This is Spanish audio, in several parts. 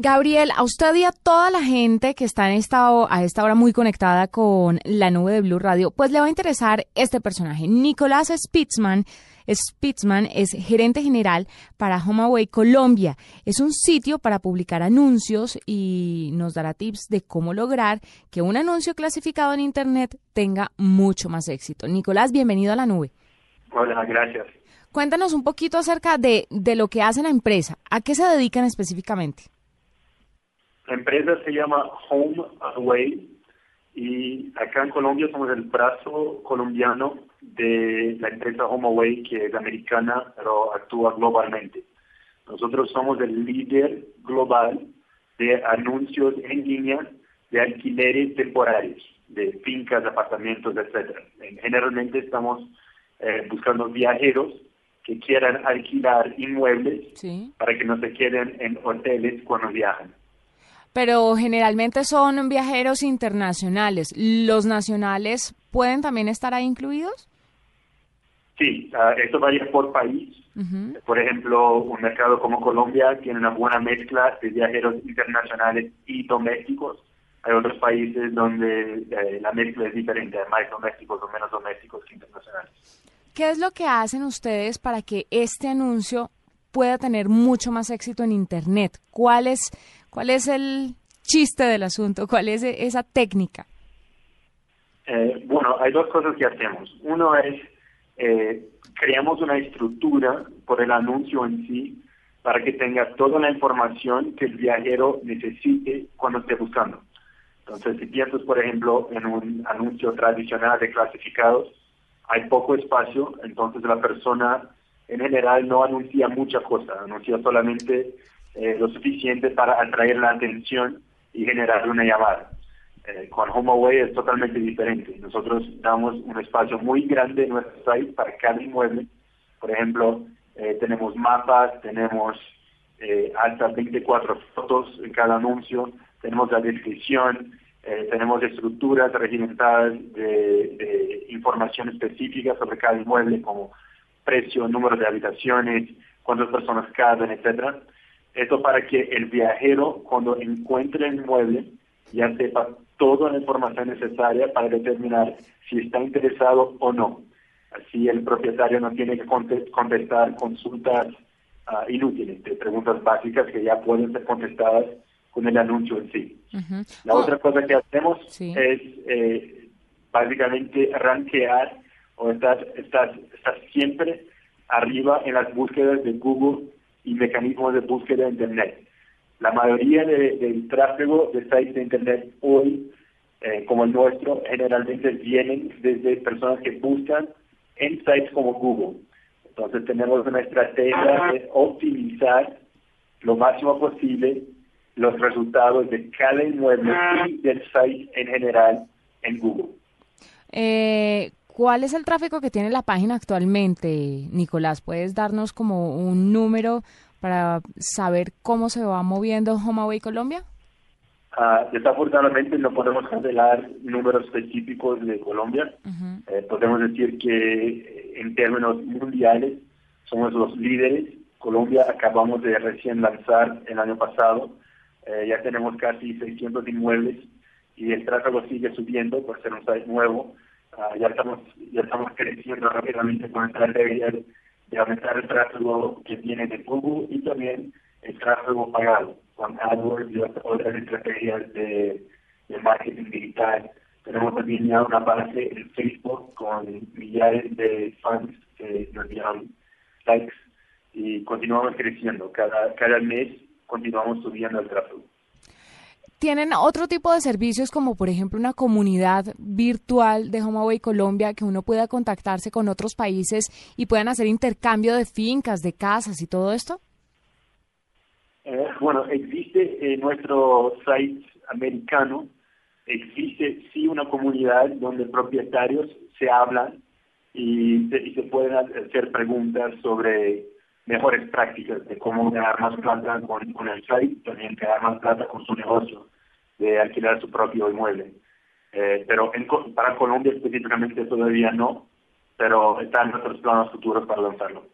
Gabriel, a usted y a toda la gente que está en esta, a esta hora muy conectada con la nube de Blue Radio, pues le va a interesar este personaje. Nicolás Spitzman, Spitzman es gerente general para HomeAway Colombia. Es un sitio para publicar anuncios y nos dará tips de cómo lograr que un anuncio clasificado en Internet tenga mucho más éxito. Nicolás, bienvenido a la nube. Hola, gracias. Cuéntanos un poquito acerca de, de lo que hace la empresa. ¿A qué se dedican específicamente? La empresa se llama Home Away y acá en Colombia somos el brazo colombiano de la empresa HomeAway que es americana pero actúa globalmente. Nosotros somos el líder global de anuncios en línea de alquileres temporarios, de fincas, apartamentos, etcétera. Generalmente estamos eh, buscando viajeros que quieran alquilar inmuebles para que no se queden en hoteles cuando viajan pero generalmente son viajeros internacionales. ¿Los nacionales pueden también estar ahí incluidos? Sí, uh, esto varía por país. Por ejemplo, un mercado como Colombia tiene una buena mezcla de viajeros internacionales y domésticos. Hay otros países donde eh, la mezcla es diferente, hay más domésticos o menos domésticos que internacionales. ¿Qué es lo que hacen ustedes para que este anuncio pueda tener mucho más éxito en Internet? ¿Cuál es ¿Cuál es el chiste del asunto? ¿Cuál es esa técnica? Eh, bueno, hay dos cosas que hacemos. Uno es, eh, creamos una estructura por el anuncio en sí para que tenga toda la información que el viajero necesite cuando esté buscando. Entonces, si piensas, por ejemplo, en un anuncio tradicional de clasificados, hay poco espacio, entonces la persona en general no anuncia mucha cosa, anuncia solamente eh, lo suficiente para atraer la atención y generar una llamada. Eh, con HomeAway es totalmente diferente. Nosotros damos un espacio muy grande en nuestro site para cada inmueble. Por ejemplo, eh, tenemos mapas, tenemos hasta 24 fotos en cada anuncio, tenemos la descripción, tenemos estructuras regimentadas de, de, información específica sobre cada inmueble como precio, número de habitaciones, cuántas personas caben, etcétera. Esto para que el viajero, cuando encuentre el inmueble, ya sepa toda la información necesaria para determinar si está interesado o no. Así el propietario no tiene que contestar consultas ah, inútiles, de preguntas básicas que ya pueden ser contestadas con el anuncio en sí. La otra oh. cosa que hacemos es eh, básicamente rankear o estar, estar, estar siempre arriba en las búsquedas de Google y mecanismos de búsqueda de Internet. La mayoría del tráfico de sites de Internet hoy, eh, como el nuestro, generalmente vienen desde personas que buscan en sites como Google. Entonces tenemos una estrategia de optimizar lo máximo posible los resultados de cada inmueble y del site en general en Google. Eh, ¿Cuál es el tráfico que tiene la página actualmente, Nicolás? ¿Puedes darnos como un número para saber cómo se va moviendo HomeAway Colombia? Uh, desafortunadamente no podemos revelar números específicos de Colombia. Eh, podemos decir que eh, en términos mundiales somos los líderes. Colombia acabamos de recién lanzar el año pasado. Eh, ya tenemos casi 600 inmuebles y el tráfico sigue subiendo por ser un site nuevo. Ya estamos ya estamos creciendo rápidamente con estrategias de aumentar el tráfico que tiene de Google y también el tráfico pagado con AdWords y otras estrategias de, marketing digital. Tenemos también ya una base en Facebook con millares de fans que nos dieron likes y continuamos creciendo. Cada, cada mes continuamos subiendo el tráfico. ¿Tienen otro tipo de servicios como por ejemplo una comunidad virtual de HomeAway Colombia que uno pueda contactarse con otros países y puedan hacer intercambio de fincas, de casas y todo esto? Eh, bueno, existe en nuestro site americano, existe sí una comunidad donde propietarios se hablan y y se pueden hacer preguntas sobre mejores prácticas de cómo ganar más plata con, con el site, también ganar más plata con su negocio de alquilar su propio inmueble. Eh, pero en, para Colombia específicamente todavía no, pero está en nuestros planos futuros para lanzarlo.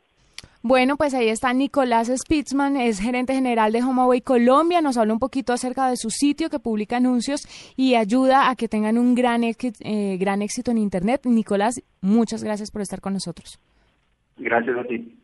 Bueno, pues ahí está Nicolás Spitzman, es gerente general de HomeAway Colombia. Nos habla un poquito acerca de su sitio que publica anuncios y ayuda a que tengan un gran, eh, gran éxito en Internet. Nicolás, muchas gracias por estar con nosotros. Gracias a ti.